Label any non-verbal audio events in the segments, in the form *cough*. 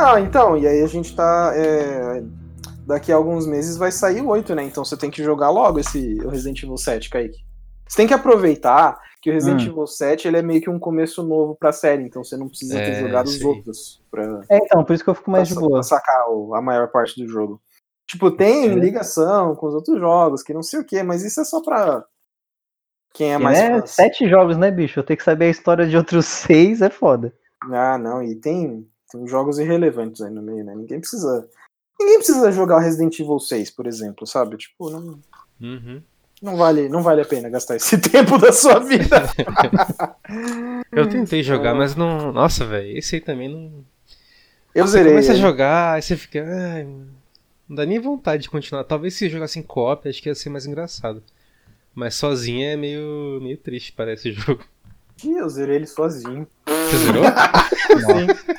Não, então, e aí a gente tá. é, Daqui a alguns meses vai sair o 8, né? Então você tem que jogar logo esse o Resident Evil 7, Kaique. Você tem que aproveitar que o Resident Hum. Evil 7 ele é meio que um começo novo pra série, então você não precisa ter É, jogado os outros pra, É, então, por isso que eu fico mais de pra, boa. pra sacar o- a maior parte do jogo. Tipo, tem É. ligação com os outros jogos, que não sei o que, mas isso é só pra quem é Porque, mais né, fã. sete jogos, né, bicho? Eu ter que saber a história de outros *laughs* seis é foda. Ah, não, e tem, tem jogos irrelevantes aí no meio, né? Ninguém precisa. Ninguém precisa jogar Resident Evil 6, por exemplo, sabe? Tipo, não, Uhum. não, vale, não vale a pena gastar esse *laughs* tempo da sua vida. *laughs* Eu tentei jogar, mas não. Nossa, velho, esse aí também não. Eu Você zerei. começa a jogar, aí você fica. Ai, não dá nem vontade de continuar. Talvez se jogasse em co-op, acho que ia ser mais engraçado. Mas sozinho é meio, meio triste, parece o jogo. Ih, eu zerei ele sozinho. Você zerou? *laughs*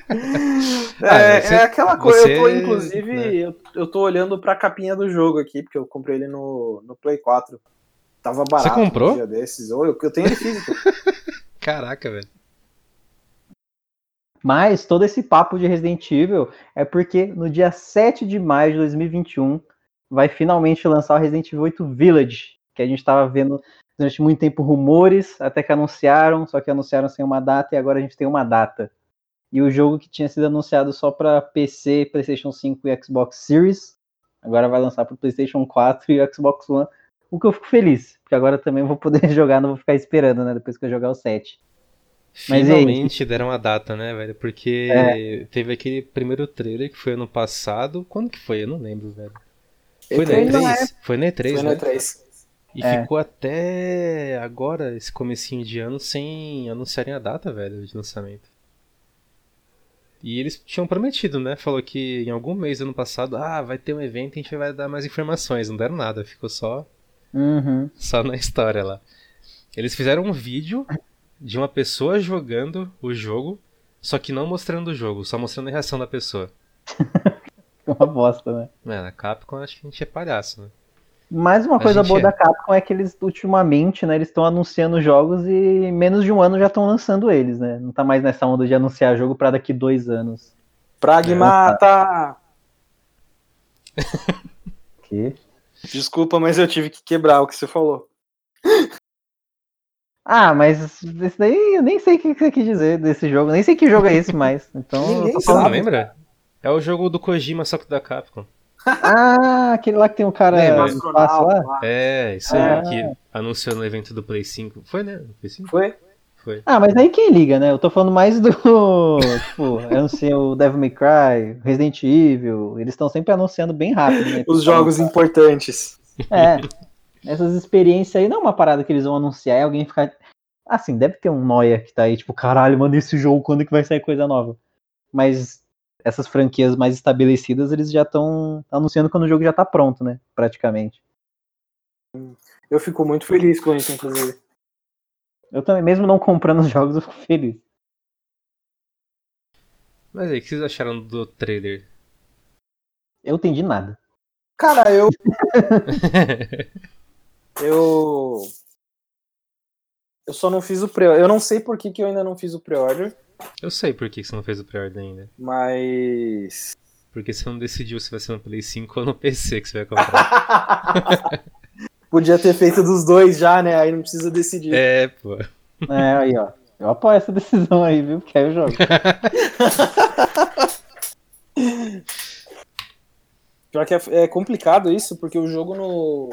É, Ah, você- é aquela coisa, eu tô, você, inclusive, né? eu, eu tô olhando pra capinha do jogo aqui, porque eu comprei ele no, no Play 4. Tava barato comprou? um dia desses. Ou eu, eu tenho ele físico. *laughs* Caraca, velho. Mas todo esse papo de Resident Evil é porque no dia 7 de maio de 2021 vai finalmente lançar o Resident Evil 8 Village, que a gente tava vendo durante muito tempo rumores, até que anunciaram, só que anunciaram sem uma data e agora a gente tem uma data. E o jogo que tinha sido anunciado só para PC, PlayStation 5 e Xbox Series, agora vai lançar para PlayStation 4 e Xbox One, o que eu fico feliz, porque agora também vou poder *laughs* jogar, não vou ficar esperando, né, depois que eu jogar o 7. Mas e aí? Finalmente deram a data, né, velho? Porque É. teve aquele primeiro trailer que foi ano passado. Quando que foi? Eu não lembro, velho. Foi na Foi na E3? Foi na E3, Foi né? No E3. E É. ficou até agora, esse comecinho de ano, sem anunciarem a data, velho, de lançamento. E eles tinham prometido, né? Falou que em algum mês do ano passado, ah, vai ter um evento e a gente vai dar mais informações. Não deram nada, ficou só, Uhum. só na história lá. Eles fizeram um vídeo de uma pessoa jogando o jogo, só que não mostrando o jogo, só mostrando a reação da pessoa. *laughs* Uma bosta, né? É, na Capcom acho que a gente é palhaço, né? Mais uma A coisa boa é. da Capcom é que eles, ultimamente, né, eles estão anunciando jogos e em menos de um ano já estão lançando eles, né? Não tá mais nessa onda de anunciar jogo pra daqui dois anos. Pragmata! *laughs* Que? Desculpa, mas eu tive que quebrar o que você falou. *laughs* Ah, mas esse daí eu nem sei o que você quis dizer desse jogo, nem sei que jogo é esse mais. Então, Ninguém sabe. lembra? É o jogo do Kojima, só que da Capcom. Ah, aquele lá que tem um cara no espaço lá? É, isso aí Ah. que anunciou no evento do Play 5. Foi, né? Play 5? Foi? Foi. Ah, mas aí quem liga, né? Eu tô falando mais do. *laughs* tipo, anunciam o Devil May Cry, Resident Evil. Eles estão sempre anunciando bem rápido, né? Os jogos importantes. É. Essas experiências aí não é uma parada que eles vão anunciar e alguém ficar. Assim, deve ter um noia que tá aí, tipo, caralho, manda esse jogo, quando que vai sair coisa nova? Mas essas franquias mais estabelecidas, eles já estão anunciando quando o jogo já tá pronto, né? Praticamente. Eu fico muito feliz com isso, inclusive. Eu também, mesmo não comprando os jogos, eu fico feliz. Mas aí, o que vocês acharam do trailer? Eu entendi nada. Cara, eu. *laughs* eu. Eu só não fiz o pre Eu não sei por que, que eu ainda não fiz o pre-order, Eu sei por que você não fez o pre-order ainda. mas. Porque você não decidiu se vai ser no Play 5 ou no PC que você vai comprar. *laughs* Podia ter feito dos dois já, né? Aí não precisa decidir. é, pô. É, aí, ó. Eu apoio essa decisão aí, viu? Porque aí eu jogo. *laughs* Pior que é, é complicado isso, porque o jogo no,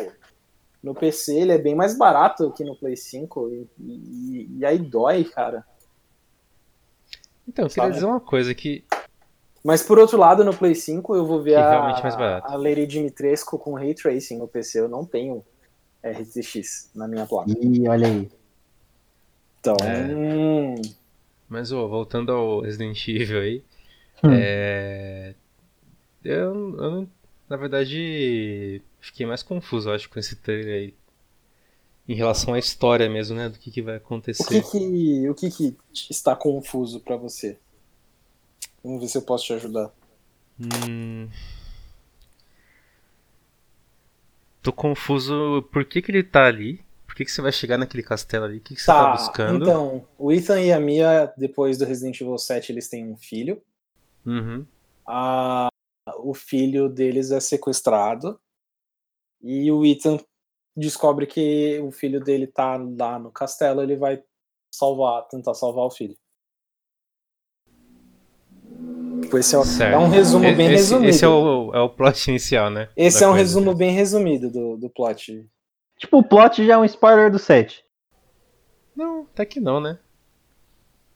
no PC ele é bem mais barato que no Play 5. E, e- e aí dói, cara. Então, eu queria dizer uma coisa que. Mas por outro lado, no Play 5 eu vou ver a, realmente é mais barato. a Lady Dimitrescu com Ray Tracing no PC. Eu não tenho RTX na minha placa. Ih, olha aí. Então, É. hum, Mas, ô, voltando ao Resident Evil aí. Hum. É. Eu, eu na verdade, fiquei mais confuso, eu acho, com esse trailer aí. Em relação à história mesmo, né? Do que, que vai o, acontecer. que que, o que que está confuso pra você? Vamos ver se eu posso te ajudar. Hum... Tô confuso. Por que, que ele tá ali? Por que, que você vai chegar naquele castelo ali? O que, que você tá, buscando? então, o Ethan e a Mia, depois do Resident Evil 7, eles têm um filho. Uhum. a, o filho deles é sequestrado e o Ethan descobre que o filho dele tá lá no castelo, ele vai salvar, tentar salvar o filho. Tipo, esse é, o- é um resumo bem esse, resumido. Esse é o, é o plot inicial, né? Esse da é um coisa. resumo bem resumido do, do plot. Tipo, o plot já é um spoiler do 7. Não, até que não, né?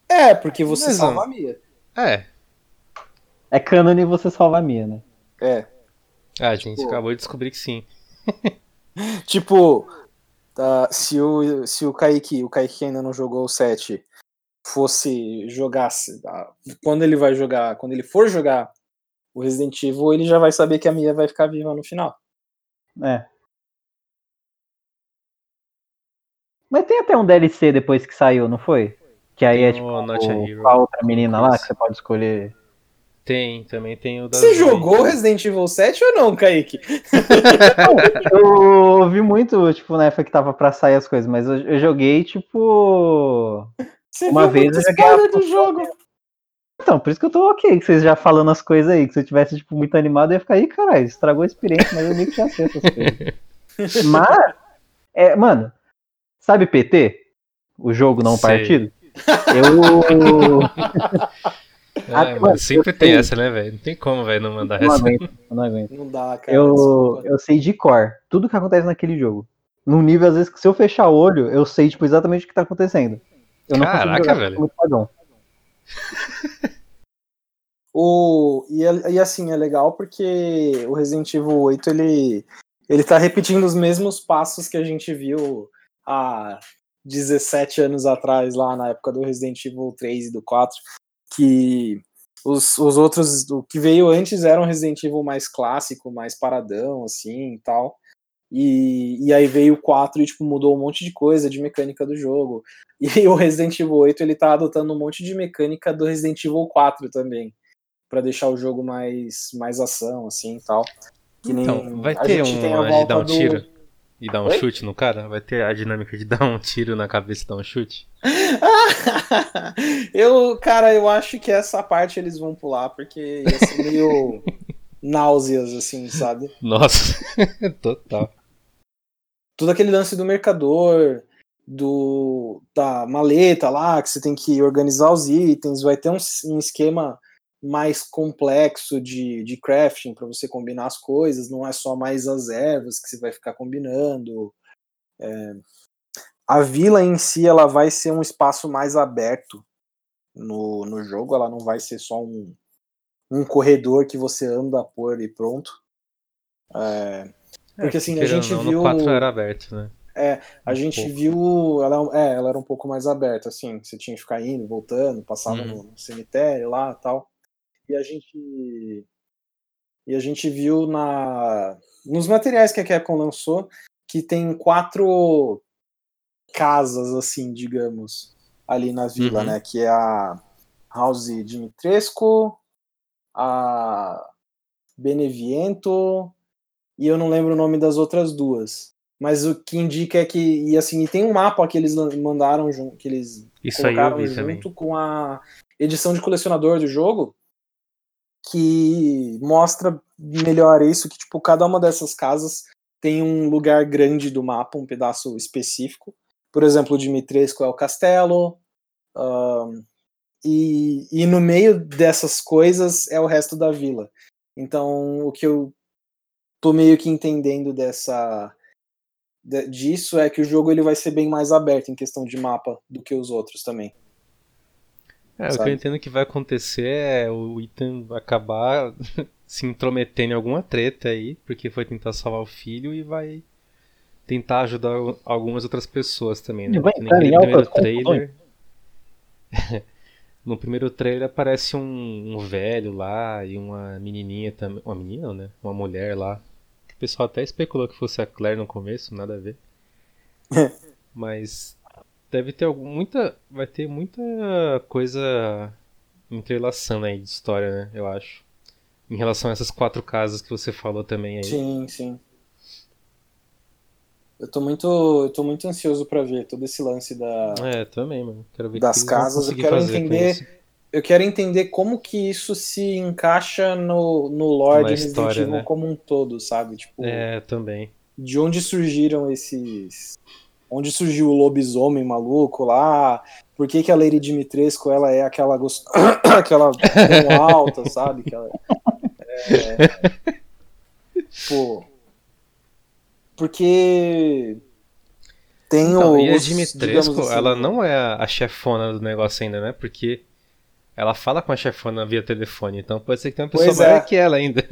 É, porque você Mas, salva ó. a Mia. É. É canon e você salva a minha, né? É. Ah, a gente Pô. acabou de descobrir que sim. *laughs* *laughs* Tipo, tá, se, o, se o Kaique, o Kaique que ainda não jogou o 7, fosse jogasse. ah, Quando ele vai jogar, quando ele for jogar o Resident Evil, ele já vai saber que a Mia vai ficar viva no final. É. Mas tem até um DLC depois que saiu, não foi? Que aí é Tem tipo o a outra menina lá que você pode escolher. Tem, também tem o da Você jogou Resident Evil 7 ou não, Kaique? *laughs* Eu ouvi muito, tipo, na época que tava pra sair as coisas, mas eu, eu joguei, tipo. Você Uma viu vez muito eu joguei spoiler a- do jogo. Então, por isso que eu tô ok que vocês já falando as coisas aí. Que se eu tivesse, tipo, muito animado, eu ia ficar aí, caralho, estragou a experiência, mas eu nem que já sei essas coisas. *laughs* mas, é, mano, sabe PT? O jogo não Sei. partido? Eu. *laughs* É, Ah, mas mano, sempre tem sei. essa, né, velho? Não tem como, velho, não mandar não essa. aguento, não aguento. Não dá, cara. Eu, eu sei de cor tudo que acontece naquele jogo. Num nível, às vezes, que se eu fechar o olho, eu sei, tipo, exatamente o que tá acontecendo. Eu não Caraca, jogar, velho. muito padrão. *laughs* O, e, é- e assim, é legal porque o Resident Evil 8 ele, ele tá repetindo os mesmos passos que a gente viu há 17 anos atrás, lá na época do Resident Evil 3 e do 4, que os, os outros, o que veio antes era um Resident Evil mais clássico, mais paradão, assim e tal. E, e aí veio o 4 e tipo, mudou um monte de coisa de mecânica do jogo. *laughs* E o Resident Evil 8 ele tá adotando um monte de mecânica do Resident Evil 4 também para deixar o jogo mais, mais ação, assim e tal. Que Então, vai ter gente tem a um de volta um do- tiro e dar um Oi? chute no cara? Vai ter a dinâmica de *laughs* dar um tiro na cabeça e dar um chute? *laughs* eu, cara, eu acho que essa parte eles vão pular, porque ia ser meio *laughs* náuseas, assim, sabe? Nossa, total. Todo aquele lance do mercador, do da maleta lá, que você tem que organizar os itens, vai ter um, um esquema mais complexo de, de crafting para você combinar as coisas, não é só mais as ervas que você vai ficar combinando. É, a vila em si ela vai ser um espaço mais aberto no, no jogo, ela não vai ser só um, um corredor que você anda por e pronto. É, porque assim, a gente não, viu. No 4 era aberto, né? A Um gente pouco. viu. Ela, é, ela era um pouco mais aberta, assim. Você tinha que ficar indo, voltando, passava Uhum. no, no cemitério lá tal. E a gente. E a gente viu na, nos materiais que a Capcom lançou que tem quatro casas, assim, digamos, ali na vila, Uhum. né? Que é a House Dimitrescu, a Beneviento, e eu não lembro o nome das outras duas. Mas o que indica é que. E assim, e tem um mapa que eles mandaram junto, que eles Isso colocaram junto também. com a edição de colecionador do jogo, que mostra melhor isso, que tipo, cada uma dessas casas tem um lugar grande do mapa, um pedaço específico. Por exemplo, o Dimitrescu é o castelo, ahn, e, e no meio dessas coisas é o resto da vila. Então, o que eu tô meio que entendendo dessa de- disso é que o jogo ele vai ser bem mais aberto em questão de mapa do que os outros também. É, o que sabe? eu entendo que vai acontecer é o Ethan acabar *laughs* se intrometendo em alguma treta aí, porque foi tentar salvar o filho e vai tentar ajudar algumas outras pessoas também, né? Vai entrar em primeiro trailer. *laughs* no primeiro trailer aparece um, um velho lá e uma menininha também. Uma menina, né? Uma mulher lá. O pessoal até especulou que fosse a Claire no começo, nada a ver. *laughs* Mas deve ter algum, muita. Vai ter muita coisa entrelaçando aí de história, né? Eu acho. Em relação a essas quatro casas que você falou também aí. Sim, sim. Eu tô muito, eu tô muito ansioso pra ver todo esse lance da, É, também, mano. Quero ver que das vão casas. Eu quero entender eu quero entender como que isso se encaixa no, no lore de Resident Evil né? como um todo, sabe? Tipo, É, também. de onde surgiram esses. Onde surgiu o lobisomem maluco lá? Por que, que a Lady Dimitrescu ela é aquela gost... *coughs* aquela alta, sabe? É... Pô. Porque tem Então, o. e a Dimitrescu, assim, ela não é a- chefona do negócio ainda, né? Porque ela fala com a chefona via telefone, então pode ser que tenha uma pessoa é. maior que ela ainda.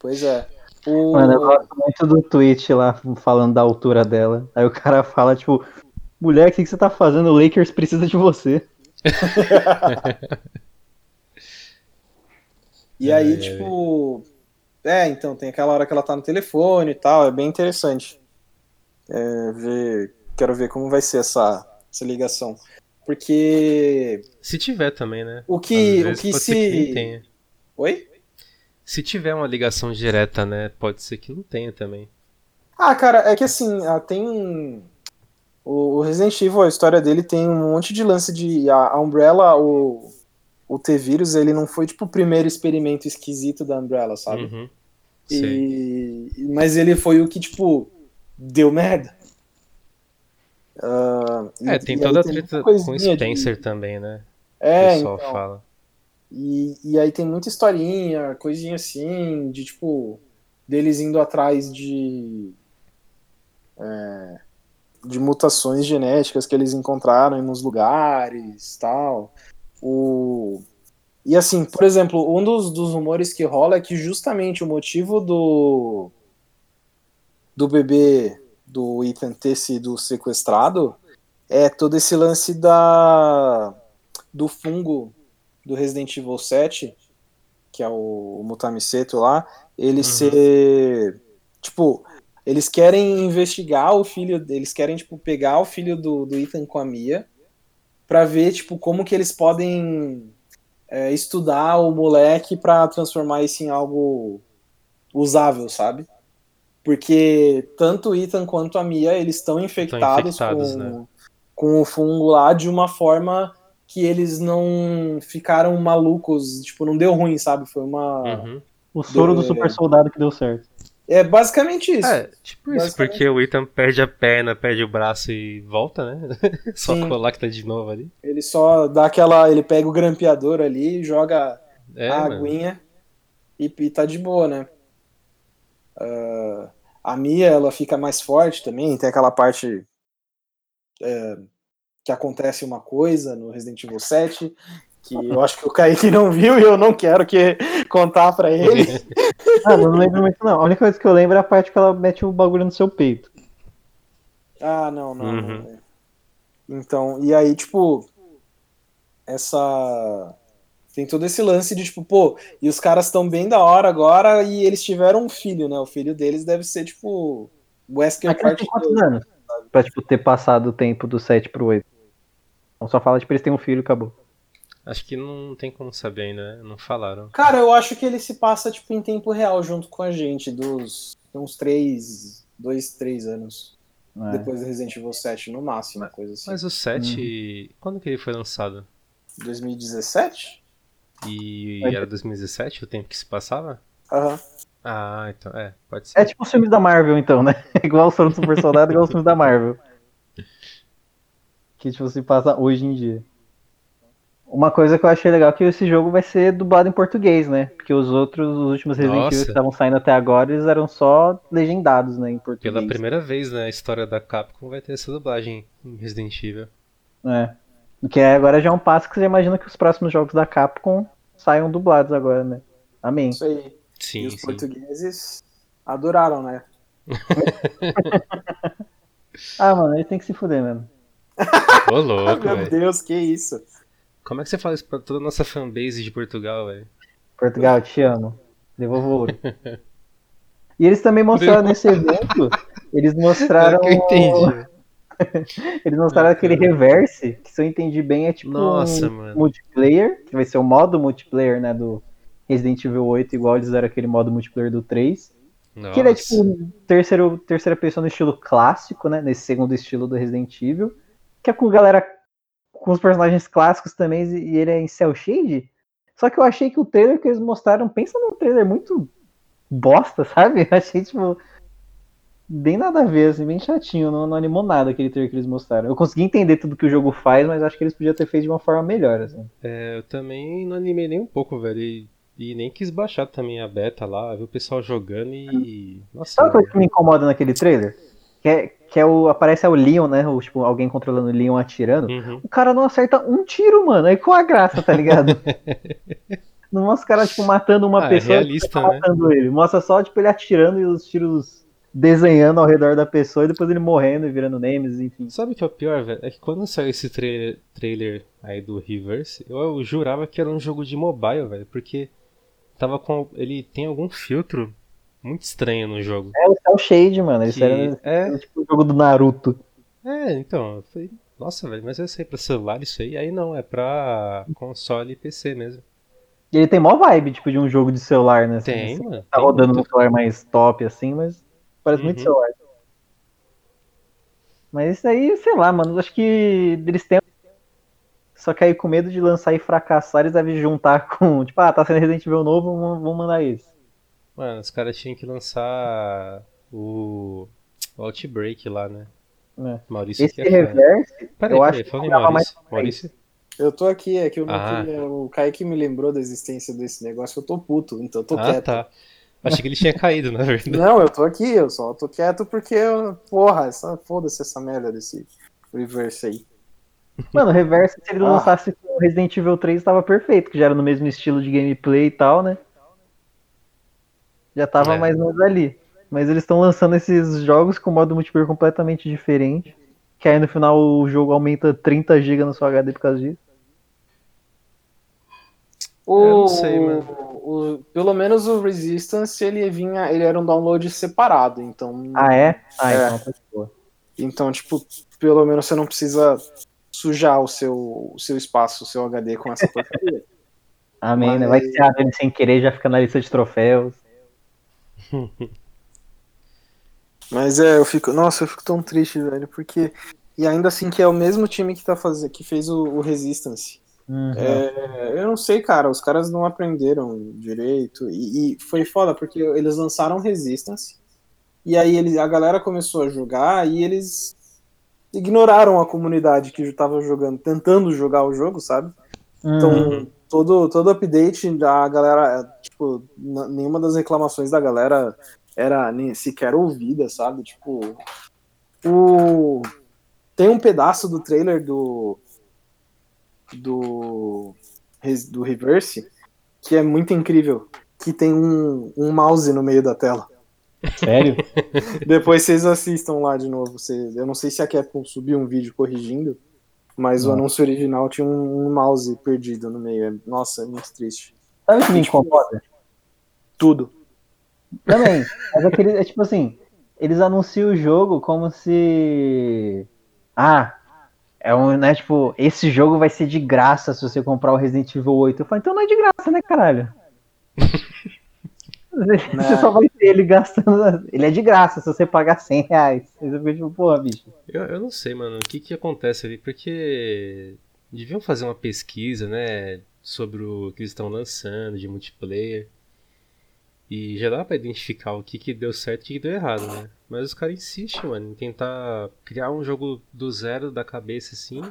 Pois é. O... Mano, eu gosto muito do tweet lá falando da altura dela. Aí o cara fala, tipo, mulher, o que, que você tá fazendo? O Lakers precisa de você. *laughs* E aí, Ai, tipo. É, então, tem aquela hora que ela tá no telefone e tal, é bem interessante. É, ver... Quero ver como vai ser essa, essa ligação. Porque Se tiver também, né? o que, o que que se. tenha. Oi? Se tiver uma ligação direta, né? Pode ser que não tenha também. Ah, cara, é que assim, ah, tem. O o Resident Evil, a história dele tem um monte de lance de. A Umbrella, o, o T-Vírus, ele não foi tipo o primeiro experimento esquisito da Umbrella, sabe? Uhum. E... Mas ele foi o que, tipo, deu merda. E- É, tem e toda a treta com o coisinha de- Spencer também, né? O É, pessoal então. fala. E, e aí tem muita historinha, coisinha assim, de tipo, deles indo atrás de. é, de mutações genéticas que eles encontraram em uns lugares tal. O, e assim, por exemplo, um dos, dos rumores que rola é que justamente o motivo do. do bebê do Ethan ter sido sequestrado é todo esse lance da. do fungo do Resident Evil 7, que é o, o Mutamiseto lá, ele Uhum. ser. Tipo, eles querem investigar o filho. Eles querem, tipo, pegar o filho do, do Ethan com a Mia pra ver, tipo, como que eles podem é, estudar o moleque pra transformar isso em algo usável, sabe? Porque tanto o Ethan quanto a Mia, eles estão infectados, infectados, com, né? com o fungo lá de uma forma que eles não ficaram malucos, tipo, não deu ruim, sabe? Foi uma. Uhum. O soro do É. super soldado que deu certo. É basicamente isso. É, tipo isso, porque o Ethan perde a perna, perde o braço e volta, né? *laughs* Só Sim. colar que tá de novo ali. Ele só dá aquela. Ele pega o grampeador ali, joga É, a mano. aguinha e, e tá de boa, né? Ah, a Mia, ela fica mais forte também, tem aquela parte é, que acontece uma coisa no Resident Evil 7, que eu acho que o Kaique não viu e eu não quero que *laughs* contar pra ele. *laughs* Ah, não lembro muito não. A única coisa que eu lembro é a parte que ela mete o bagulho no seu peito. Ah, não, não. Uhum. não é. Então, e aí, tipo, essa. Tem todo esse lance de, tipo, pô, e os caras estão bem da hora agora e eles tiveram um filho, né? O filho deles deve ser, tipo, Wesker Mas quantos 2. anos? Pra, tipo, ter passado o tempo do 7 pro 8. Então só fala, tipo, eles têm um filho e acabou. Acho que não tem como saber ainda, né? Não falaram. Cara, eu acho que ele se passa, tipo, em tempo real junto com a gente, dos uns três, dois, três anos. É. Depois do Resident Evil 7, no máximo, coisa assim. Mas o 7, quando que ele foi lançado? 2017? E É. era 2017 o tempo que se passava? Aham. Ah, então, é, pode ser. É tipo os filmes da Marvel, então, né? *laughs* igual o Soro do Super Soldado, igual os filmes da Marvel. *laughs* Que, tipo, se passa hoje em dia. Uma coisa que eu achei legal é que esse jogo vai ser dublado em português, né? Porque os outros, os últimos Resident Evil que estavam saindo até agora, eles eram só legendados, né, em português. Pela primeira vez na história da Capcom vai ter essa dublagem em Resident Evil. É. Porque agora já é um passo que você imagina que os próximos jogos da Capcom saiam dublados agora, né? Amém. Isso aí. Sim, e os sim. portugueses adoraram, né? *laughs* Ah, mano, ele tem que se fuder mesmo. Ô, louco, Meu velho. Deus, que isso. Como é que você fala isso pra toda a nossa fanbase de Portugal, velho? Portugal, te amo. Devolvo ouro. E eles também mostraram nesse evento, eles mostraram. *laughs* É que eu entendi. *laughs* Eles mostraram Ah, aquele cara. reverse, que se eu entendi bem, é tipo Nossa, um mano. multiplayer, que vai ser o modo multiplayer, né, do Resident Evil 8, igual eles fizeram aquele modo multiplayer do 3. Nossa. Que ele é tipo um terceiro, terceira pessoa no estilo clássico, né? Nesse segundo estilo do Resident Evil. Que é com galera com os personagens clássicos também, e ele é em cel shade. Só que eu achei que o trailer que eles mostraram, pensa num trailer muito bosta, *laughs* sabe? Eu achei, tipo, bem nada a ver, assim, bem chatinho, não, não animou nada aquele trailer que eles mostraram. Eu consegui entender tudo que o jogo faz, mas acho que eles podiam ter feito de uma forma melhor, assim. É, eu também não animei nem um pouco, velho. E, e nem quis baixar também a beta lá, ver o pessoal jogando e. Nossa. Sabe o que me incomoda naquele trailer? Que é, que é o. Aparece é o Leon, né? O, tipo, alguém controlando o Leon atirando. Uhum. O cara não acerta um tiro, mano. Aí com a graça, tá ligado? *laughs* não mostra o cara, tipo, matando uma Ah, é pessoa e realista, tá né? matando ele. Mostra só, tipo, ele atirando e os tiros desenhando ao redor da pessoa e depois ele morrendo e virando names, enfim. Sabe o que é o pior, velho? É que quando saiu esse trailer, trailer aí do Reverse, eu, eu jurava que era um jogo de mobile, velho, porque tava com. Ele tem algum filtro muito estranho no jogo. É o Cell Shade, mano. Eles Que- eram é, tipo o jogo do Naruto. é, então, falei, nossa, velho, mas eu sei pra celular isso aí, aí não, é pra console e PC mesmo. E ele tem mó vibe, tipo, de um jogo de celular, né? Tem, assim, mano. Tá tem rodando muito. no celular mais top, assim, mas parece muito Uhum. celular. Mas isso aí, sei lá, mano, acho que eles têm. Só que aí com medo de lançar e fracassar, eles devem juntar *laughs* com, tipo, ah, tá sendo Resident Evil novo, vamos, mandar esse. Mano, os caras tinham que lançar o, o Outbreak lá, né? né? Maurício Esse que é fã. reverse, Peraí, eu peraí, acho que mais Maurício. Maurício, Eu tô aqui, é que, eu não Ah. queria- o Kaique me lembrou da existência desse negócio, eu tô puto, então eu tô ah, quieto. tá. Achei que ele tinha caído, na verdade. *laughs* Não, eu tô aqui, eu só tô quieto porque, eu- porra, essa, foda-se essa merda desse reverse aí. Mano, o reverse, se ele Ah. lançasse com Resident Evil 3, tava perfeito, que já era no mesmo estilo de gameplay e tal, né? Já tava É. mais ou menos ali. Mas eles estão lançando esses jogos com modo multiplayer completamente diferente. Que aí no final o jogo aumenta 30 GB no seu HD por causa disso. O, Eu não sei, mano. o- pelo menos o Resistance, ele vinha, ele era um download separado, então... Ah, é? Ah, É. então tá boa. Então, tipo, pelo menos você não precisa sujar o seu, o seu espaço, o seu HD com essa porcaria. *laughs* Amém, né? Vai que você abre ele sem querer já fica na lista de troféus. *laughs* Mas é, eu fico. Nossa, eu fico tão triste, velho, porque. E ainda assim que é o mesmo time que, tá fazendo, que fez o, o Resistance. Uhum. É, eu não sei, cara, os caras não aprenderam direito. E, e foi foda, porque eles lançaram Resistance. E aí eles, a galera começou a jogar e eles ignoraram a comunidade que tava jogando, tentando jogar o jogo, sabe? Então, Uhum. Todo, todo update da galera, tipo, n- nenhuma das reclamações da galera era nem sequer ouvida, sabe? Tipo, o tem um pedaço do trailer do do do Reverse que é muito incrível, que tem um, um mouse no meio da tela. Sério? *laughs* Depois vocês assistam lá de novo. Vocês, eu não sei se a Capcom subiu um vídeo corrigindo, mas o Não. anúncio original tinha um, mouse perdido no meio. É- Nossa, é muito triste. Sabe o que me incomoda? Tudo. Também. Mas aquele, é tipo assim, eles anunciam o jogo como se. Ah, é um, né, tipo, esse jogo vai ser de graça se você comprar o Resident Evil 8. Eu falo, então não é de graça, né, caralho? Você só vai ter ele gastando. Ele é de graça se você pagar 100 reais. Você fica tipo, porra, bicho. Eu, eu não sei, mano, o que que acontece ali, porque deviam fazer uma pesquisa, né, sobre o que eles estão lançando de multiplayer. E já dá pra identificar o que que deu certo e o que que deu errado, né? Mas os caras insistem, mano, em tentar criar um jogo do zero da cabeça assim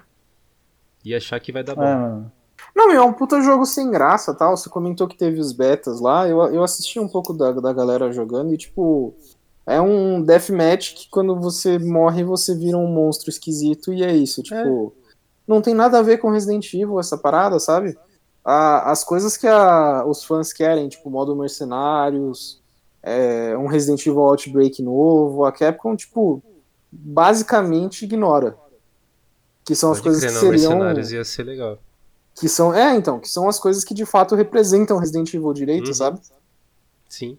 e achar que vai dar bom. Ah, mano. Não, é um puta jogo sem graça, tal. Você comentou que teve os betas lá. Eu, eu assisti um pouco da, da galera jogando e, tipo, é um deathmatch que quando você morre, você vira um monstro esquisito e é isso. Tipo, não tem nada a ver com Resident Evil essa parada, sabe? A- as coisas que a- os fãs querem, tipo, modo mercenários, é, um Resident Evil Outbreak novo, a Capcom, tipo, basicamente ignora. Que são as Pode coisas crer, que seriam Mercenários ia ser legal. Que são é então que são as coisas que de fato representam Resident Evil direito Uhum. sabe Sim.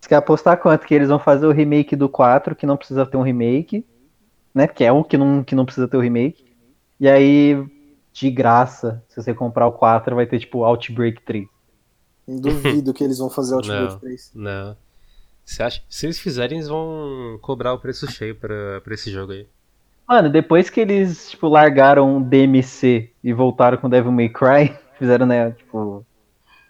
Você quer apostar quanto? Que eles vão fazer o remake do 4, que não precisa ter um remake, né? Que é um que não, que não precisa ter o remake. E aí, de graça, se você comprar o 4, vai ter tipo Outbreak 3. duvido que eles vão fazer *laughs* Outbreak Não. 3 Não. Você acha? Se eles fizerem, eles vão cobrar o preço cheio pra, pra esse jogo aí. Mano, depois que eles, tipo, largaram DMC e voltaram com Devil May Cry, *laughs* fizeram, né, tipo,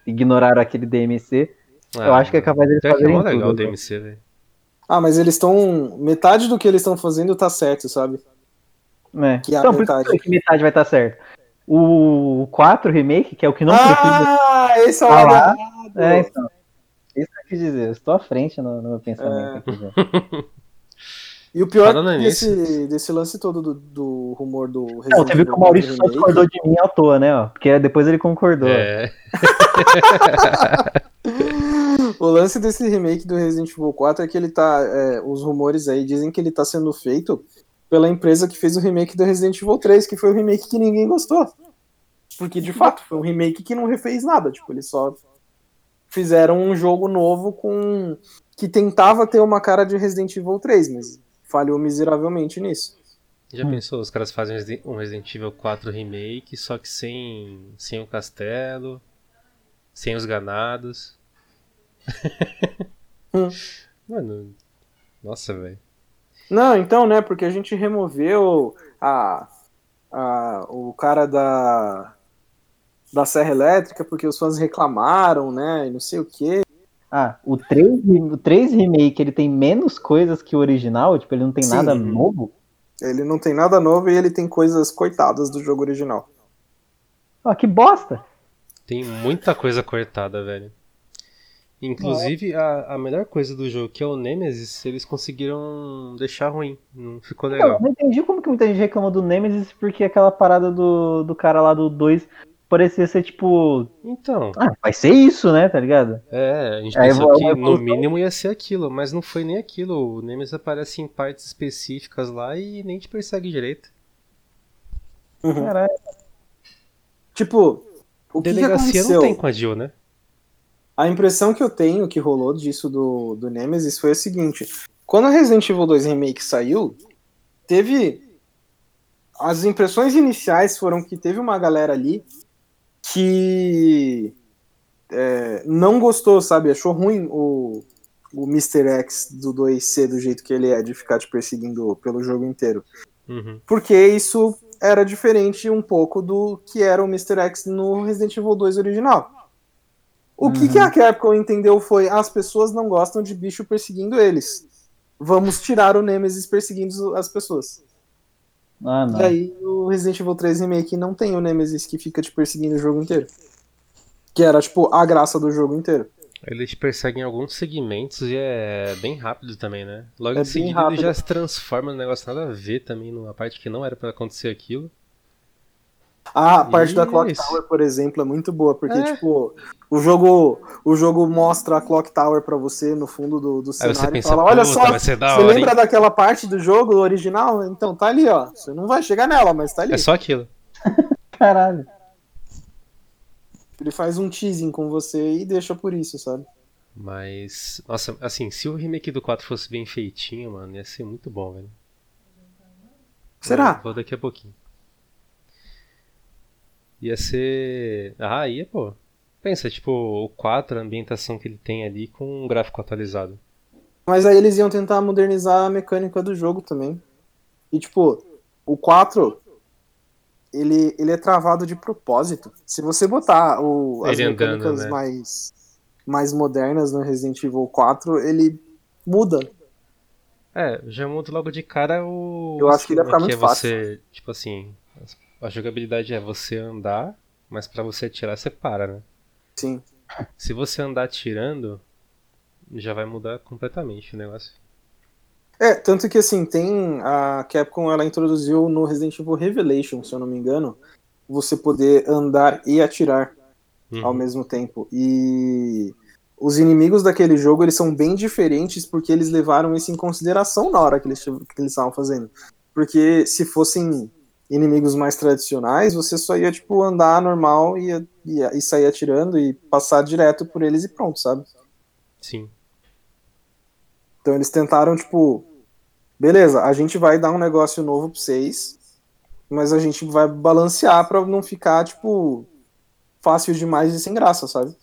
ignoraram aquele DMC, eu acho que é capaz deles que é fazerem mó legal o tudo. DMC, velho. Ah, mas eles estão. Metade do que eles estão fazendo tá certo, sabe? É. Que é a então, por que metade. metade vai estar certo. O 4 remake, que é o que não precisa. ah, esse é o Ah. É, então. Isso que eu quis dizer. Eu estou à frente no, no meu pensamento aqui, velho. *laughs* E o pior Falando desse, desse lance todo do, do rumor do Não, Resident você viu que Evil o Maurício só 4 discordou de mim à toa, né? Ó, porque depois ele concordou. É, *laughs* O lance desse remake do Resident Evil 4 é que ele tá. é, os rumores aí dizem que ele tá sendo feito pela empresa que fez o remake do Resident Evil 3, que foi o remake que ninguém gostou. Porque de fato foi um remake que não refez nada. Tipo, eles só fizeram um jogo novo com. que tentava ter uma cara de Resident Evil 3, mas falhou miseravelmente nisso. já Hum. pensou? Os caras fazem um Resident Evil 4 remake, só que sem, sem o castelo, sem os ganados. Hum. *laughs* Mano, nossa, velho. Não, então, né? Porque a gente removeu a, a, o cara da, da Serra Elétrica porque os fãs reclamaram, né? E não sei o quê. Ah, o 3, o 3 remake, ele tem menos coisas que o original? Tipo, ele não tem Sim. nada novo? Ele não tem nada novo e ele tem coisas coitadas do jogo original. Ah, que bosta! Tem muita coisa cortada, velho. Inclusive, a, a melhor coisa do jogo, que é o Nemesis, eles conseguiram deixar ruim. Não ficou Eu legal. não entendi como que muita gente reclama do Nemesis, porque aquela parada do, do cara lá do 2 parecia ser tipo. Então, Ah, vai ser isso, né? Tá ligado? é, a gente Aí pensou é que no mínimo ia ser aquilo, mas não foi nem aquilo. O Nemesis aparece em partes específicas lá e nem te persegue direito. Caralho. Tipo, o que, que Delegacia aconteceu? não tem com a Jill, né? A impressão que eu tenho que rolou disso do, do Nemesis foi a seguinte: quando o Resident Evil 2 Remake saiu, teve. As impressões iniciais foram que teve uma galera ali que é, não gostou, sabe? Achou ruim o, o Mr. X do 2C do jeito que ele é, de ficar te perseguindo pelo jogo inteiro. Uhum. Porque isso era diferente um pouco do que era o Mr. X no Resident Evil 2 original. O que, Uhum. que a Capcom entendeu foi as pessoas não gostam de bicho perseguindo eles. Vamos tirar o Nemesis perseguindo as pessoas. Ah, não. E aí o Resident Evil 3 Remake não tem o Nemesis que fica te perseguindo o jogo inteiro. Que era, tipo, a graça do jogo inteiro. Eles te perseguem em alguns segmentos e é bem rápido também, né? Logo É em seguida ele já se transforma num negócio nada a ver também, numa parte que não era pra acontecer aquilo. Ah, a parte da Isso. Clock Tower, por exemplo, é muito boa, porque, É. tipo, o jogo, o jogo mostra a Clock Tower pra você no fundo do, do Aí cenário você e pensa, fala, olha "Puta, só, da você hora, lembra hein?" daquela parte do jogo original? Então, tá ali, ó. Você não vai chegar nela, mas tá ali. É só aquilo. *laughs* Caralho. Ele faz um teasing com você e deixa por isso, sabe? Mas, nossa, assim, se o remake do 4 fosse bem feitinho, mano, ia ser muito bom, velho. Será? Vou daqui a pouquinho. Ia ser. Ah, ia, pô. Pensa, tipo, o 4, a ambientação que ele tem ali com um gráfico atualizado. Mas aí eles iam tentar modernizar a mecânica do jogo também. E, tipo, o 4, ele, ele é travado de propósito. Se você botar o, as Ele andando, mecânicas né? mais, mais modernas no Resident Evil 4, ele muda. É, já muda logo de cara o. Eu acho que ele ia ficar muito é fácil. você, tipo assim, a jogabilidade é você andar, mas pra você atirar você para, né? Sim. Se você andar atirando, já vai mudar completamente o negócio. É, tanto que assim, tem. A Capcom ela introduziu no Resident Evil Revelation, se eu não me engano, você poder andar e atirar Uhum. ao mesmo tempo. E os inimigos daquele jogo eles são bem diferentes porque eles levaram isso em consideração na hora que eles que eles estavam fazendo. Porque se fossem inimigos mais tradicionais, você só ia tipo andar normal e, ia- ia- e sair atirando e passar direto por eles e pronto, sabe? Sim. Então eles tentaram, tipo, beleza, a gente vai dar um negócio novo pra vocês, mas a gente vai balancear pra não ficar, tipo, fácil demais e sem graça, sabe?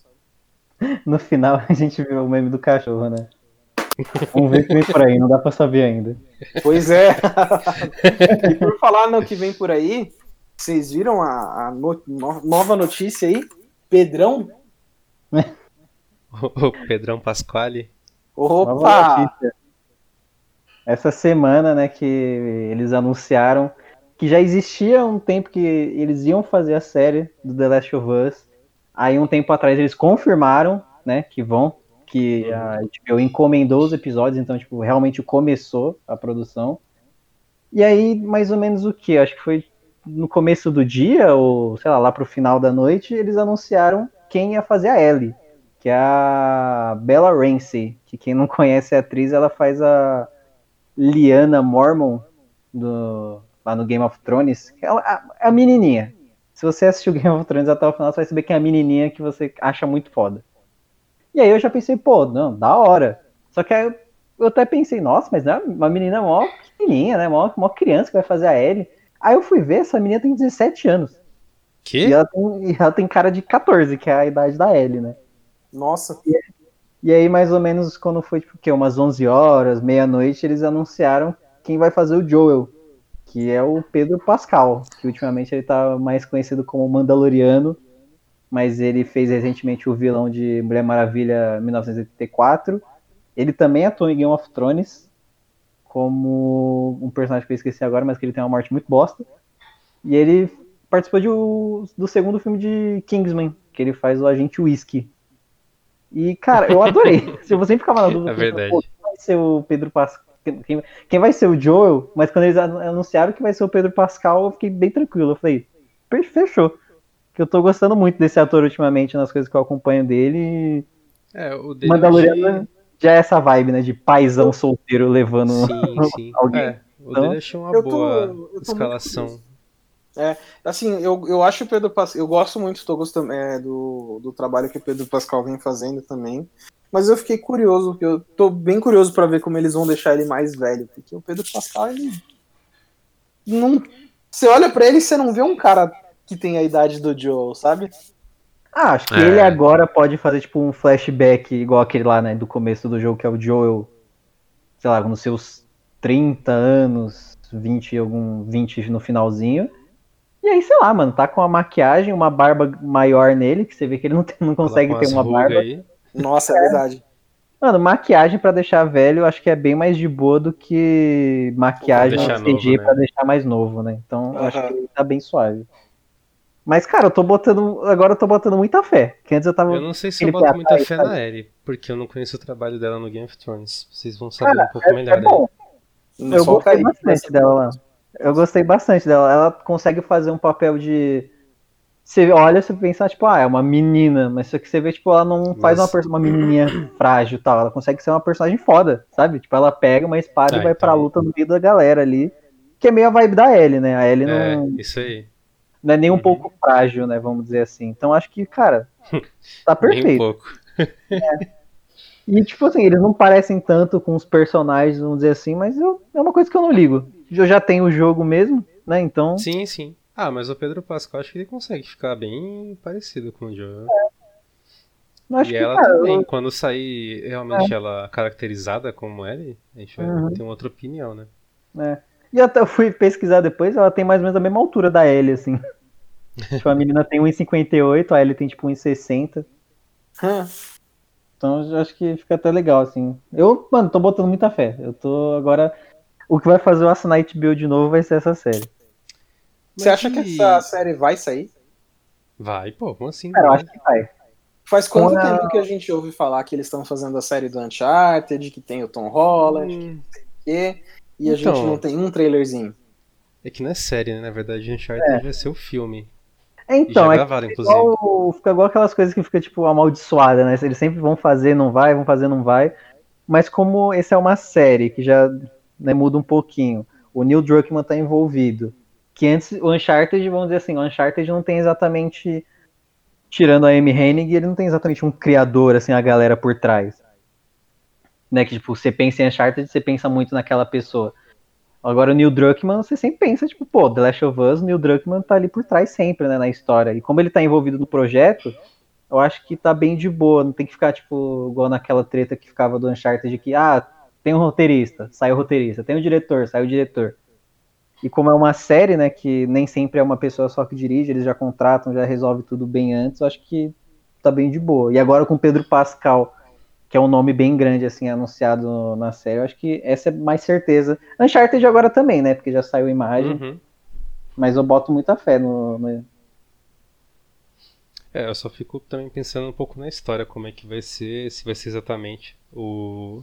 *laughs* No final a gente viu o meme do cachorro, né? Vamos ver que vem por aí, não dá pra saber ainda. Pois é. *laughs* e por falar no que vem por aí, vocês viram a, a no, no, nova notícia aí? Pedrão? *laughs* o Pedrão Pasquale. Opa! Essa semana, né, que eles anunciaram que já existia um tempo que eles iam fazer a série do The Last of Us. Aí um tempo atrás eles confirmaram, né, que vão, que a HBO encomendou os episódios, então tipo realmente começou a produção. E aí mais ou menos o que? Acho que foi no começo do dia ou sei lá lá pro final da noite eles anunciaram quem ia fazer a Ellie, que é a Bella Ramsey, que quem não conhece a atriz, ela faz a Liana Mormon do, lá no Game of Thrones, é a, a, menininha. Se você assistiu Game of Thrones até o final, você vai saber que é a menininha que você acha muito foda. E aí eu já pensei, pô, não, da hora. Só que aí eu, eu até pensei, nossa, mas é uma menina mó pequenininha, né? Mó, mó criança que vai fazer a Ellie. Aí eu fui ver, essa menina tem 17 anos. Que? E ela tem, e ela tem cara de 14, que é a idade da Ellie, né? Nossa. E, e aí, mais ou menos, quando foi, tipo, que, umas 11 horas, meia-noite, eles anunciaram quem vai fazer o Joel, que é o Pedro Pascal, que ultimamente ele tá mais conhecido como Mandaloriano, mas ele fez recentemente o vilão de Mulher Maravilha 1984. Ele também atuou em Game of Thrones, como um personagem que eu esqueci agora, mas que ele tem uma morte muito bosta. E ele participou de, do segundo filme de Kingsman, que ele faz o agente Whisky. E, cara, eu adorei. *laughs* Se você ficava na dúvida, é verdade. quem vai ser o Pedro Pascal? Quem, quem, vai ser o Joel? Mas quando eles anunciaram que vai ser o Pedro Pascal, eu fiquei bem tranquilo. Eu falei, fechou. Que eu tô gostando muito desse ator ultimamente nas coisas que eu acompanho dele. É, o dele Mandaloriano já é essa vibe, né? De paizão solteiro levando sim, *laughs* sim. alguém. É, o então, dele achou uma boa tô, escalação. É, assim, eu, eu acho o Pedro Pascal. Eu gosto muito, estou gostando é, do, do trabalho que o Pedro Pascal vem fazendo também. Mas eu fiquei curioso, eu tô bem curioso para ver como eles vão deixar ele mais velho. Porque o Pedro Pascal, ele. Não, você olha para ele e você não vê um cara que tem a idade do Joel, sabe? Ah, acho que é. ele agora pode fazer tipo um flashback igual aquele lá, né, do começo do jogo, que é o Joel, sei lá, nos seus 30 anos, 20, algum 20 no finalzinho. E aí, sei lá, mano, tá com a maquiagem, uma barba maior nele, que você vê que ele não, tem, não consegue ter uma barba. Aí. Nossa, é, verdade. Mano, maquiagem para deixar velho, eu acho que é bem mais de boa do que maquiagem CG novo, né? pra deixar mais novo, né? Então, uhum. acho que tá bem suave. Mas, cara, eu tô botando. Agora eu tô botando muita fé. Que antes eu tava. Eu não sei se eu boto muita fé na Ellie, porque eu não conheço o trabalho dela no Game of Thrones. Vocês vão saber cara, um pouco é, melhor. É bom. Eu gostei bastante dela lá. Eu gostei bastante dela. Ela consegue fazer um papel de. Você olha, você pensa, tipo, ah, é uma menina, mas só que você vê, tipo, ela não faz uma, uma menininha frágil tal. Ela consegue ser uma personagem foda, sabe? Tipo, ela pega uma espada ah, e vai então... pra luta no meio da galera ali. Que é meio a vibe da Ellie, né? A Ellie é, não. Isso aí. Não é nem um uhum. pouco frágil, né? Vamos dizer assim. Então acho que, cara, *laughs* tá perfeito. nem um pouco. é. E, tipo assim, eles não parecem tanto com os personagens, vamos dizer assim, mas eu, é uma coisa que eu não ligo. Eu já tenho o jogo mesmo, né? Então. Sim, sim. Ah, mas o Pedro Pascal acho que ele consegue ficar bem parecido com o jogo. É. Acho e que, ela cara, também, eu... quando sair realmente é. ela caracterizada como ele, a gente vai uhum. ter uma outra opinião, né? É. E até eu fui pesquisar depois, ela tem mais ou menos a mesma altura da Ellie, assim. *laughs* tipo, a menina tem 1,58, a Ellie tem tipo 1,60. então eu acho que fica até legal, assim. Eu, mano, tô botando muita fé. Eu tô agora. O que vai fazer o assinar HBO de novo vai ser essa série. Você acha que essa série vai sair? Vai, pô, como assim? Cara, eu acho que vai. Faz quanto tempo que a gente ouve falar que eles estão fazendo a série do Uncharted, que tem o Tom Holland, hum. que não sei o quê, e a então, gente não tem um trailerzinho? É que não é série, né? Na verdade, Uncharted é. vai ser o filme. Então, é gravaram, fica, igual, fica igual aquelas coisas que fica tipo amaldiçoada, né? Eles sempre vão fazer, não vai, vão fazer, não vai. Mas como esse é uma série que já né, muda um pouquinho, o Neil Druckmann tá envolvido. Que antes o Uncharted, vamos dizer assim, o Uncharted não tem exatamente. Tirando a Amy Hennig, ele não tem exatamente um criador, assim, a galera por trás. Né, que tipo, você pensa em Uncharted, você pensa muito naquela pessoa. Agora o Neil Druckmann, você sempre pensa, tipo, pô, The Last of Us, o Neil Druckmann tá ali por trás sempre, né, na história. E como ele tá envolvido no projeto, eu acho que tá bem de boa, não tem que ficar, tipo, igual naquela treta que ficava do Uncharted de que, ah, tem um roteirista, sai o roteirista, tem o diretor, sai o diretor. E como é uma série, né, que nem sempre é uma pessoa só que dirige, eles já contratam, já resolve tudo bem antes, eu acho que tá bem de boa. E agora com Pedro Pascal, que é um nome bem grande, assim, anunciado na série, eu acho que essa é mais certeza. Uncharted agora também, né, porque já saiu a imagem. Uhum. Mas eu boto muita fé no, no... É, eu só fico também pensando um pouco na história, como é que vai ser, se vai ser exatamente o.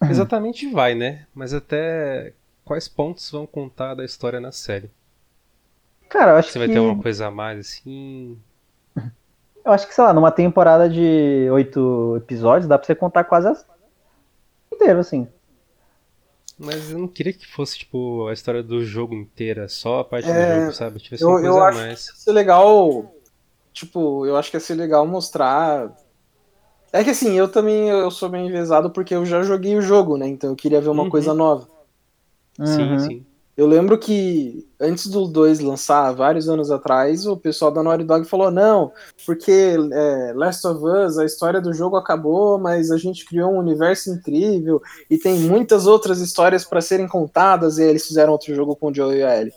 *clears throat* Exatamente vai, né? Mas até quais pontos vão contar da história na série? Cara, eu acho Você que. vai ter alguma coisa a mais, assim. Eu acho que, sei lá, numa temporada de oito episódios, dá pra você contar quase as... inteiro, assim. Mas eu não queria que fosse, tipo, a história do jogo inteira, só a parte É, do jogo, sabe? Tivesse Eu, uma coisa eu acho mais. que ia ser legal. Tipo, eu acho que ia ser legal mostrar. É que assim, eu também eu sou bem envezado porque eu já joguei o jogo, né? Então eu queria ver uma Uhum. coisa nova. Sim, Uhum. sim. Eu lembro que antes do 2 lançar, vários anos atrás, o pessoal da Naughty Dog falou: não, porque é, Last of Us, a história do jogo acabou, mas a gente criou um universo incrível e tem muitas outras histórias para serem contadas. E aí eles fizeram outro jogo com o Joe e a Ellie.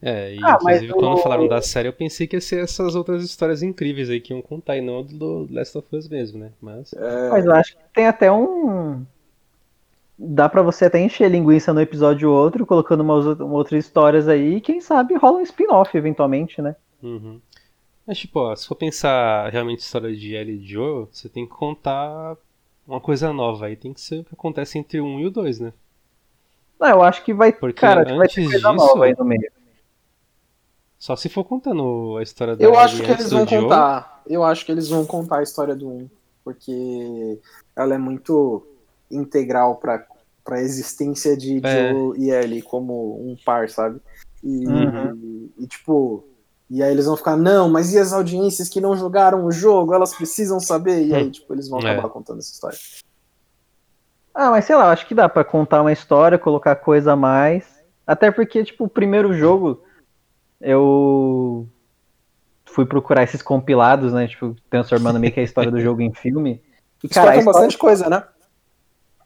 É, e Ah, mas inclusive quando o- falaram da série, eu pensei que ia ser essas outras histórias incríveis aí que iam contar, e não a do Last of Us mesmo, né? Mas. Mas eu acho que tem até um. Dá pra você até encher linguiça no episódio ou outro, colocando umas out- outras histórias aí, e quem sabe rola um spin-off eventualmente, né? Uhum. Mas, tipo, ó, se for pensar realmente história de Ellie e Joe, você tem que contar uma coisa nova aí. Tem que ser o que acontece entre o um e o dois, né? Não, eu acho que vai. Porque cara, que vai ter antes coisa disso- nova aí no meio. Só se for contando a história da Eu Ellie acho que antes eles vão Joe. contar. Eu acho que eles vão contar a história do 1, porque ela é muito integral para para existência de É. Joe e Ellie como um par, sabe? E, Uhum. e, tipo, e aí eles vão ficar, não, mas e as audiências que não jogaram o jogo, elas precisam saber, e aí, Hum. tipo, eles vão É. acabar contando essa história. Ah, mas sei lá, acho que dá pra contar uma história, colocar coisa a mais. Até porque, tipo, o primeiro jogo, eu fui procurar esses compilados, né? Tipo, transformando meio que a história do jogo em filme. E, Eles cara, história- bastante coisa, né?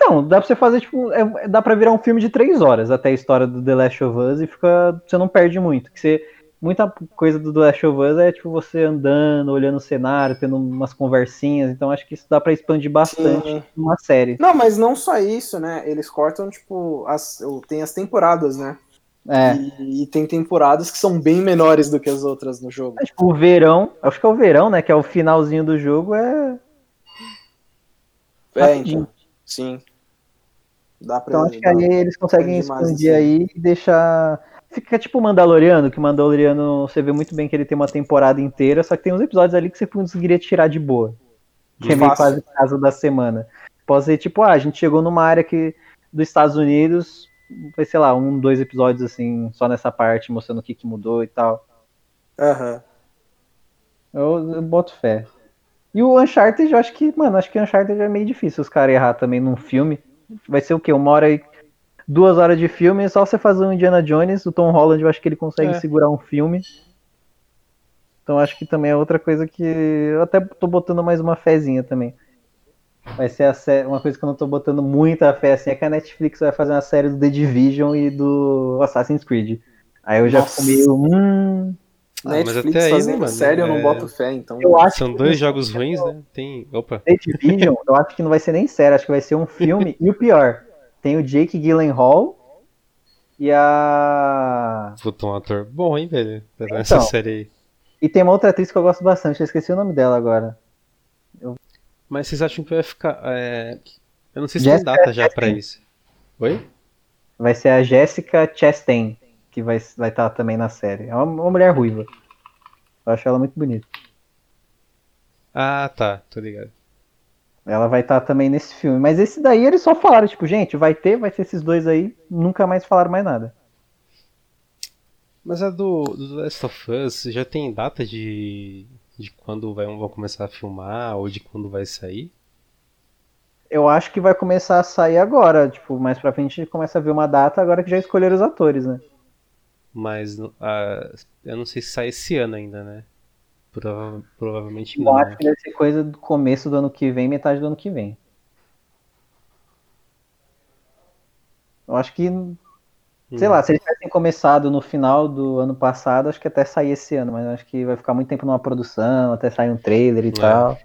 Então, dá pra você fazer, tipo, é- dá pra virar um filme de três horas até a história do The Last of Us e fica. Você não perde muito. Que você, muita coisa do The Last of Us é tipo você andando, olhando o cenário, tendo umas conversinhas. Então acho que isso dá pra expandir bastante Sim. numa série. Não, mas não só isso, né? Eles cortam, tipo, as, tem as temporadas, né? É. E, e tem temporadas que são bem menores do que as outras no jogo. É, Tipo, o verão, acho que é o verão, né? Que é o finalzinho do jogo, é. É, então. Sim. Dá pra. Então acho que aí eles conseguem expandir assim. aí e deixar. Fica tipo o Mandaloriano, que o Mandaloriano você vê muito bem que ele tem uma temporada inteira, só que tem uns episódios ali que você conseguiria tirar de boa. Que é meio quase caso da semana. Pode ser tipo, ah, a gente chegou numa área que dos Estados Unidos, foi, sei lá, um, dois episódios assim, só nessa parte, mostrando o que, que mudou e tal. Aham. Eu, eu boto fé. E o Uncharted, eu acho que, mano, acho que o Uncharted é meio difícil os caras errar também num filme. Vai ser o quê? Uma hora e. Duas horas de filme, só você fazer um Indiana Jones, o Tom Holland, eu acho que ele consegue É. segurar um filme. Então acho que também é outra coisa que. Eu até tô botando mais uma fezinha também. Vai ser sé- uma coisa que eu não tô botando muita fé assim, é que a Netflix vai fazer uma série do The Division e do Assassin's Creed. Aí eu já Nossa. fico meio. Hum, Ah, mas Netflix até aí, fazendo mano, série, eu não é- boto fé, então. eu acho São que dois jogos ruins, né? Tem. Opa. The Division, eu acho que não vai ser nem sério, acho que vai ser um filme. e o pior, tem o Jake Gyllenhaal e a. Puta, um ator bom, hein, velho? Pra Então. essa série aí. E tem uma outra atriz que eu gosto bastante, eu esqueci o nome dela agora. Mas vocês acham que vai ficar. é, Eu não sei se Jessica tem data já pra Chastain. isso. Oi? Vai ser a Jessica Chastain, que vai estar vai tá também na série. É uma, uma mulher ruiva. Eu acho ela muito bonita. Ah, tá, tô ligado. Ela vai estar também nesse filme. Mas esse daí eles só falaram, tipo, gente, vai ter, vai ter esses dois aí. Nunca mais falaram mais nada. Mas a do, do Last of Us já tem data de, de quando vai, vão começar a filmar ou de quando vai sair? Eu acho que vai começar a sair agora. Tipo, mais pra frente a gente começa a ver uma data agora que já escolheram os atores, né? Mas ah, eu não sei se sai esse ano ainda, né? Prova- provavelmente Eu não. acho que deve ser coisa do começo do ano que vem, metade do ano que vem. Eu acho que, sei lá, se eles tivessem começado no final do ano passado, acho que até sair esse ano, mas acho que vai ficar muito tempo numa produção, até sair um trailer e É. tal.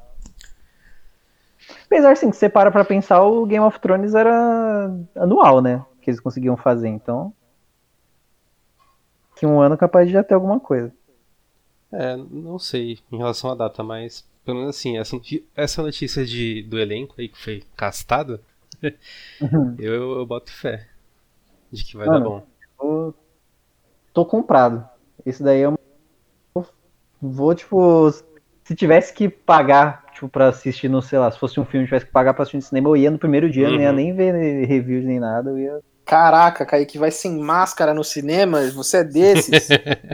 Apesar, assim, que você para pra pensar, o Game of Thrones era anual, né? Que eles conseguiam fazer, então. Que um ano capaz de já ter alguma coisa. É, não sei em relação à data, mas pelo menos assim, essa, essa notícia de, do elenco aí que foi castada, *laughs* eu, eu boto fé de que vai Mano, dar bom. Eu tô comprado. Esse daí eu vou, tipo, se tivesse que pagar, tipo, pra assistir no, sei lá, se fosse um filme, tivesse que pagar pra assistir no cinema, eu ia no primeiro dia, não ia Uhum. nem ver reviews nem nada, eu ia. Caraca, Kaique, vai sem máscara no cinema? Você é desses?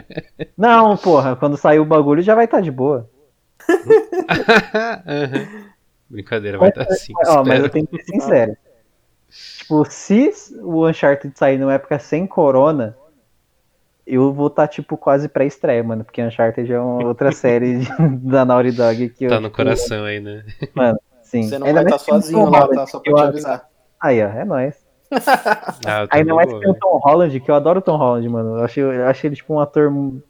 *laughs* Não, porra, quando sair o bagulho já vai estar de boa. *laughs* Aham. Brincadeira, vai estar assim. Ó, mas eu tenho que ser sincero. Tipo, se o Uncharted sair numa época sem corona, eu vou estar, tipo, quase pré-estreia, mano. Porque Uncharted é uma outra *laughs* série de- da Naughty Dog que eu. Tá no tipo, coração aí, né? Sim. Você não Ainda vai estar o sozinho lá, tá? Só pra te eu- avisar. Aí, ó, é nóis. Ah, eu Ainda mais que tem o. Tom Holland, que eu adoro o Tom Holland, mano. Eu achei, eu achei ele, tipo, um ator mu-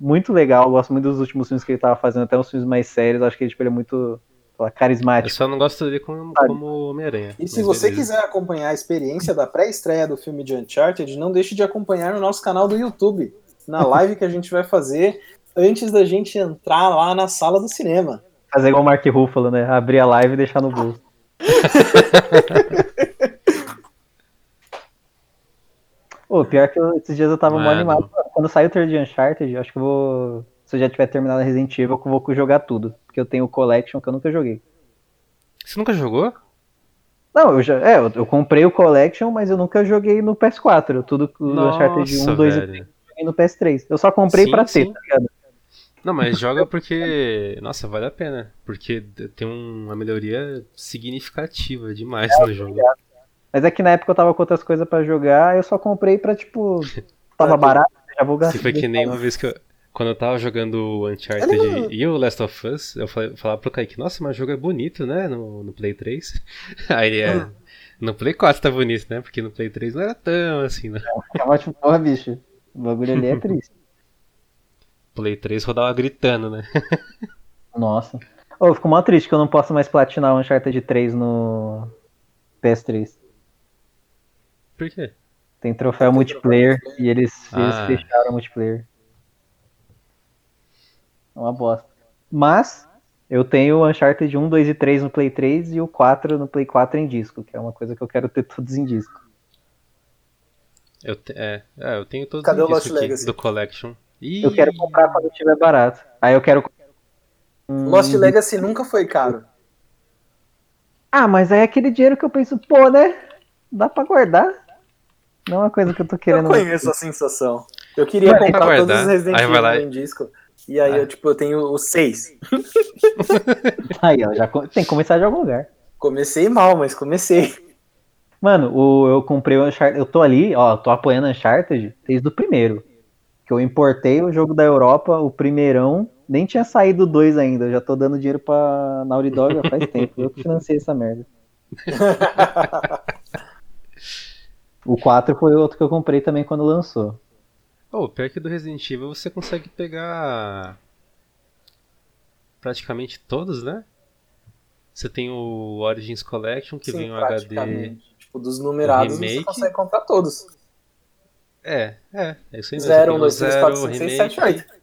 muito legal. Eu gosto muito dos últimos filmes que ele tava fazendo, até uns filmes mais sérios. Eu acho que ele, tipo, ele é muito lá, Eu carismático. só não gosto dele como, como Homem-Aranha. E se você beleza. quiser acompanhar a experiência da pré-estreia do filme de Uncharted, não deixe de acompanhar no nosso canal do YouTube, na *laughs* live que a gente vai fazer antes da gente entrar lá na sala do cinema. Fazer igual o Mark Ruffalo, né? Abrir a live e deixar no bolso. *laughs* Pô, pior que eu- esses dias eu tava mó Mano. animado. Quando sair o trailer de Uncharted, eu acho que eu vou. Se eu já tiver terminado a Resident Evil, eu vou jogar tudo. Porque eu tenho o Collection que eu nunca joguei. Você nunca jogou? Não, eu já. É, eu, eu comprei o Collection, mas eu nunca joguei no PS4. Eu tudo o Uncharted 1, 2 e 3 velho. eu joguei no PS3. Eu só comprei Sim, pra ter, tá ligado? Não, mas joga porque. Nossa, vale a pena. Porque tem um- uma melhoria significativa demais É, no jogo. Mas é que na época eu tava com outras coisas pra jogar, eu só comprei pra, tipo. *laughs* Tava barato, já vou gastar. Se foi que nem uma vez que eu. Quando eu tava jogando o Uncharted e o Last of Us, eu falei, falava pro Kaique, nossa, mas o jogo é bonito, né? No, no Play 3. *laughs* Aí ele é. No Play 4 tá bonito, né? Porque no Play 3 não era tão assim, né? Tava tipo, porra, bicho. O bagulho ali é triste. *laughs* Play 3 rodava gritando, né? Nossa. Ô, eu fico mó triste que eu não posso mais platinar o Uncharted 3 no PS3. Por quê? Tem troféu multiplayer e eles, eles Ah. fecharam o multiplayer. É uma bosta. Mas eu tenho o Uncharted 1, 2 e 3 no Play 3 e o 4 no Play 4 em disco, que é uma coisa que eu quero ter todos em disco. Eu, te- é, é, eu tenho todos Cadê os o Lost discos aqui Legacy? do Collection. Ih, Eu quero comprar quando estiver barato. Aí eu quero. Hum, Lost Legacy nunca foi caro. Ah, mas aí é aquele dinheiro que eu penso, pô, né? Dá pra guardar. Não é uma coisa que eu tô Eu querendo. conheço a sensação. Eu queria comprar pra todos os Resident Evil em disco. E aí Ah. eu, tipo, eu tenho os seis. *laughs* Aí, ó, já tem que começar de algum lugar. Comecei mal, mas comecei. Mano, o, eu comprei o Uncharted. Eu tô ali, ó, tô apoiando o Uncharted desde o primeiro. Que eu importei o jogo da Europa, o primeirão. Nem tinha saído o 2 ainda. Eu já tô dando dinheiro pra Naughty Dog já faz *laughs* tempo. Eu que financei essa merda. *laughs* O 4 foi outro que eu comprei também quando lançou. Oh, pior que do Resident Evil você consegue pegar praticamente todos, né? Você tem o Origins Collection, que Sim, vem o HD. Tipo, dos numerados você consegue comprar todos. É, é, é isso aí mesmo. 0, Tem 1, o 2, 3, 4, 5, 6, remake. 7, 8.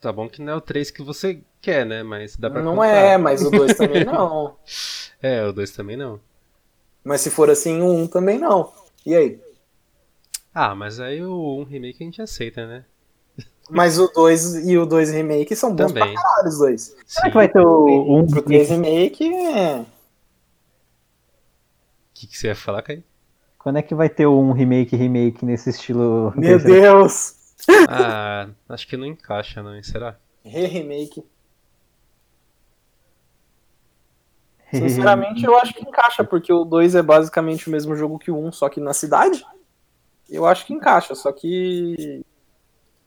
Tá bom que não é o 3 que você quer, né? Mas dá pra Não comprar. é, mas o 2 também não. *laughs* É, o 2 também não. Mas se for assim, o 1 também não. E aí? Ah, mas aí o 1 remake a gente aceita, né? Mas o 2 e o 2 remake são bons Também. pra caralho, os dois. Será que vai ter o 1 Pro 3 remake, é... O que, que você ia falar, Kai? Quando é que vai ter o 1 remake remake nesse estilo? Meu Deus! Ah, acho que não encaixa, não, hein? será? Re-remake. Sinceramente, eu acho que encaixa, porque o 2 é basicamente o mesmo jogo que o 1, só que na cidade. Eu acho que encaixa, só que.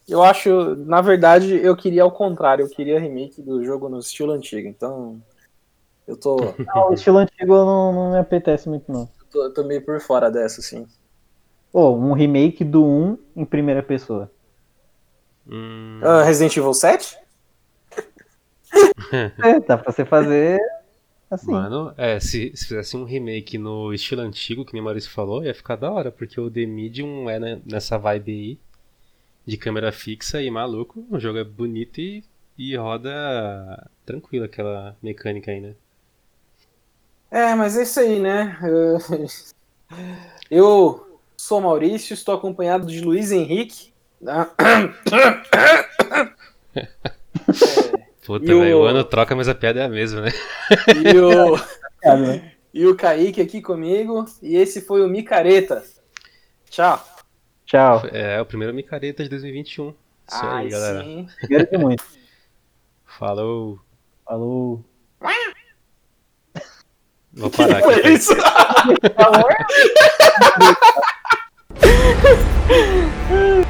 Eu acho, na verdade, eu queria ao contrário, eu queria remake do jogo no estilo antigo, então. Eu tô, *laughs* Não, o estilo antigo não, não me apetece muito, não. tô, tô meio por fora dessa, assim. Pô, um remake do 1 em primeira pessoa. Hum, Ah, Resident Evil 7? *laughs* É, dá pra você fazer assim. Mano, é, se, se fizesse um remake no estilo antigo, que nem o Maurício falou, ia ficar da hora, porque o The Medium é né, nessa vibe aí de câmera fixa e maluco. O jogo é bonito e, e roda tranquilo aquela mecânica aí, né? É, mas é isso aí, né? *laughs* Eu sou Maurício, estou acompanhado de Luiz Henrique. né? *coughs* *laughs* Puta, E o- velho, o ano troca, mas a piada é a mesma, né? E o, *laughs* e o Kaique aqui comigo. E esse foi o Micareta. Tchau. Tchau. É, o primeiro micareta de 2021. Isso aí, Ai, galera. sim. Agradeço muito. Falou. Falou. Vou parar aqui. Foi isso. *laughs* Falou. *laughs*